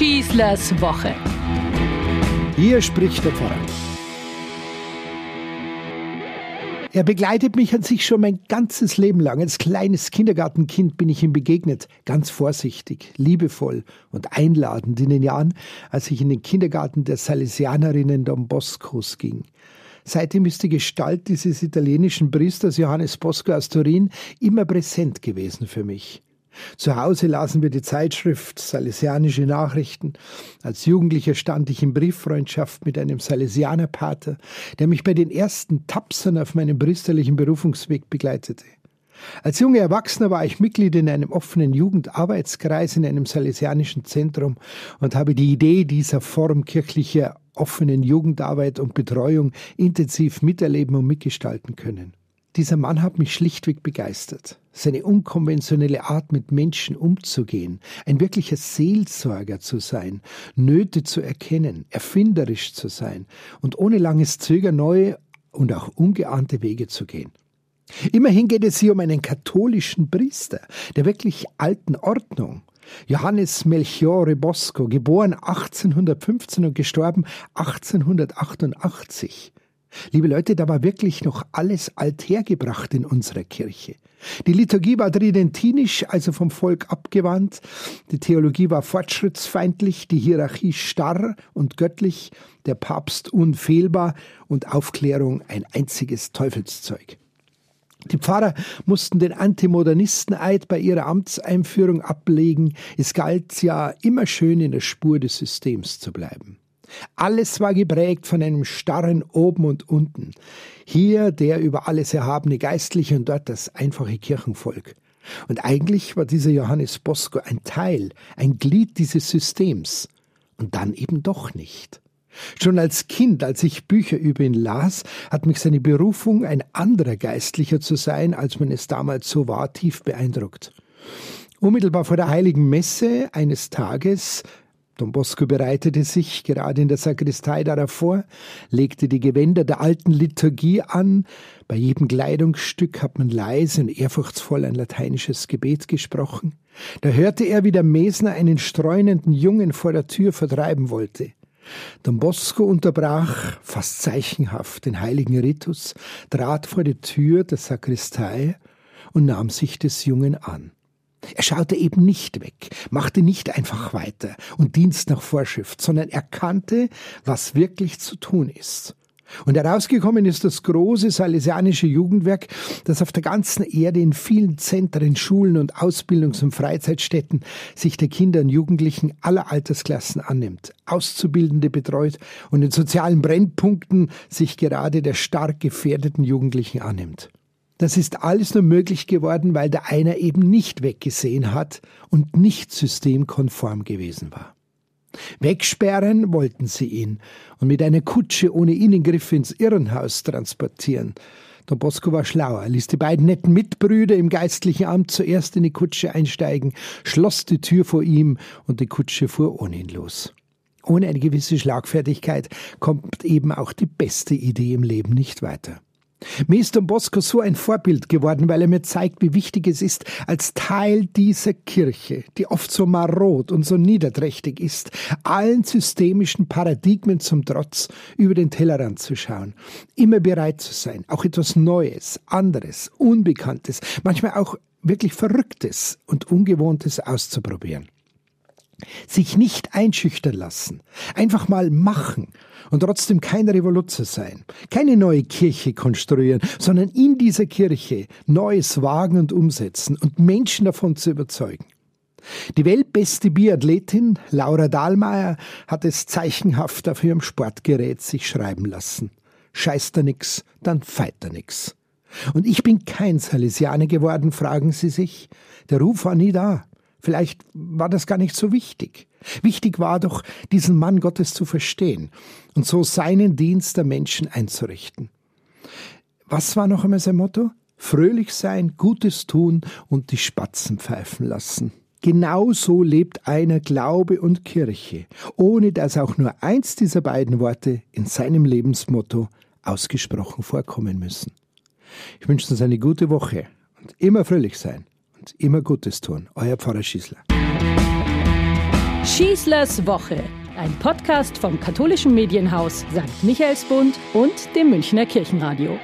Schießlers Woche. Hier spricht der Pfarrer. Er begleitet mich an sich schon mein ganzes Leben lang. Als kleines Kindergartenkind bin ich ihm begegnet, ganz vorsichtig, liebevoll und einladend in den Jahren, als ich in den Kindergarten der Salesianerinnen Don Boscos ging. Seitdem ist die Gestalt dieses italienischen Priesters Johannes Bosco aus Turin immer präsent gewesen für mich. Zu Hause lasen wir die Zeitschrift Salesianische Nachrichten. Als Jugendlicher stand ich in Brieffreundschaft mit einem Salesianerpater, der mich bei den ersten Tapsern auf meinem priesterlichen Berufungsweg begleitete. Als junger Erwachsener war ich Mitglied in einem offenen Jugendarbeitskreis in einem salesianischen Zentrum und habe die Idee dieser Form kirchlicher offenen Jugendarbeit und Betreuung intensiv miterleben und mitgestalten können. Dieser Mann hat mich schlichtweg begeistert. Seine unkonventionelle Art, mit Menschen umzugehen, ein wirklicher Seelsorger zu sein, Nöte zu erkennen, erfinderisch zu sein und ohne langes Zögern neue und auch ungeahnte Wege zu gehen. Immerhin geht es hier um einen katholischen Priester der wirklich alten Ordnung. Johannes Melchiore Bosco, geboren 1815 und gestorben 1888. Liebe Leute, da war wirklich noch alles althergebracht in unserer Kirche. Die Liturgie war tridentinisch, also vom Volk abgewandt. Die Theologie war fortschrittsfeindlich, die Hierarchie starr und göttlich, der Papst unfehlbar und Aufklärung ein einziges Teufelszeug. Die Pfarrer mussten den Antimodernisten-Eid bei ihrer Amtseinführung ablegen. Es galt ja immer schön in der Spur des Systems zu bleiben. Alles war geprägt von einem starren Oben und Unten. Hier der über alles erhabene Geistliche und dort das einfache Kirchenvolk. Und eigentlich war dieser Johannes Bosco ein Teil, ein Glied dieses Systems. Und dann eben doch nicht. Schon als Kind, als ich Bücher über ihn las, hat mich seine Berufung, ein anderer Geistlicher zu sein, als man es damals so war, tief beeindruckt. Unmittelbar vor der heiligen Messe eines Tages Don Bosco bereitete sich gerade in der Sakristei darauf vor, legte die Gewänder der alten Liturgie an. Bei jedem Kleidungsstück hat man leise und ehrfurchtsvoll ein lateinisches Gebet gesprochen. Da hörte er, wie der Mesner einen streunenden Jungen vor der Tür vertreiben wollte. Don Bosco unterbrach, fast zeichenhaft, den heiligen Ritus, trat vor die Tür der Sakristei und nahm sich des Jungen an. Er schaute eben nicht weg, machte nicht einfach weiter und Dienst nach Vorschrift, sondern erkannte, was wirklich zu tun ist. Und herausgekommen ist das große salesianische Jugendwerk, das auf der ganzen Erde in vielen Zentren, Schulen und Ausbildungs- und Freizeitstätten sich der Kinder und Jugendlichen aller Altersklassen annimmt, Auszubildende betreut und in sozialen Brennpunkten sich gerade der stark gefährdeten Jugendlichen annimmt. Das ist alles nur möglich geworden, weil der einer eben nicht weggesehen hat und nicht systemkonform gewesen war. Wegsperren wollten sie ihn und mit einer Kutsche ohne Innengriff ins Irrenhaus transportieren. Don Bosco war schlauer, ließ die beiden netten Mitbrüder im geistlichen Amt zuerst in die Kutsche einsteigen, schloss die Tür vor ihm und die Kutsche fuhr ohne ihn los. Ohne eine gewisse Schlagfertigkeit kommt eben auch die beste Idee im Leben nicht weiter. Mir ist Don Bosco so ein Vorbild geworden, weil er mir zeigt, wie wichtig es ist, als Teil dieser Kirche, die oft so marot und so niederträchtig ist, allen systemischen Paradigmen zum Trotz über den Tellerrand zu schauen, immer bereit zu sein, auch etwas Neues, anderes, Unbekanntes, manchmal auch wirklich Verrücktes und Ungewohntes auszuprobieren. Sich nicht einschüchtern lassen, einfach mal machen und trotzdem kein Revoluzer sein, keine neue Kirche konstruieren, sondern in dieser Kirche Neues wagen und umsetzen und Menschen davon zu überzeugen. Die weltbeste Biathletin Laura Dahlmeier hat es zeichenhaft auf ihrem Sportgerät sich schreiben lassen. Scheißt er nix, dann feit er nix. Und ich bin kein Salesianer geworden, fragen Sie sich. Der Ruf war nie da. Vielleicht war das gar nicht so wichtig. Wichtig war doch, diesen Mann Gottes zu verstehen und so seinen Dienst der Menschen einzurichten. Was war noch einmal sein Motto? Fröhlich sein, Gutes tun und die Spatzen pfeifen lassen. Genau so lebt einer Glaube und Kirche, ohne dass auch nur eins dieser beiden Worte in seinem Lebensmotto ausgesprochen vorkommen müssen. Ich wünsche uns eine gute Woche und immer fröhlich sein und immer Gutes tun. Euer Pfarrer Schießler. Schießlers Woche, ein Podcast vom katholischen Medienhaus St. Michaelsbund und dem Münchner Kirchenradio.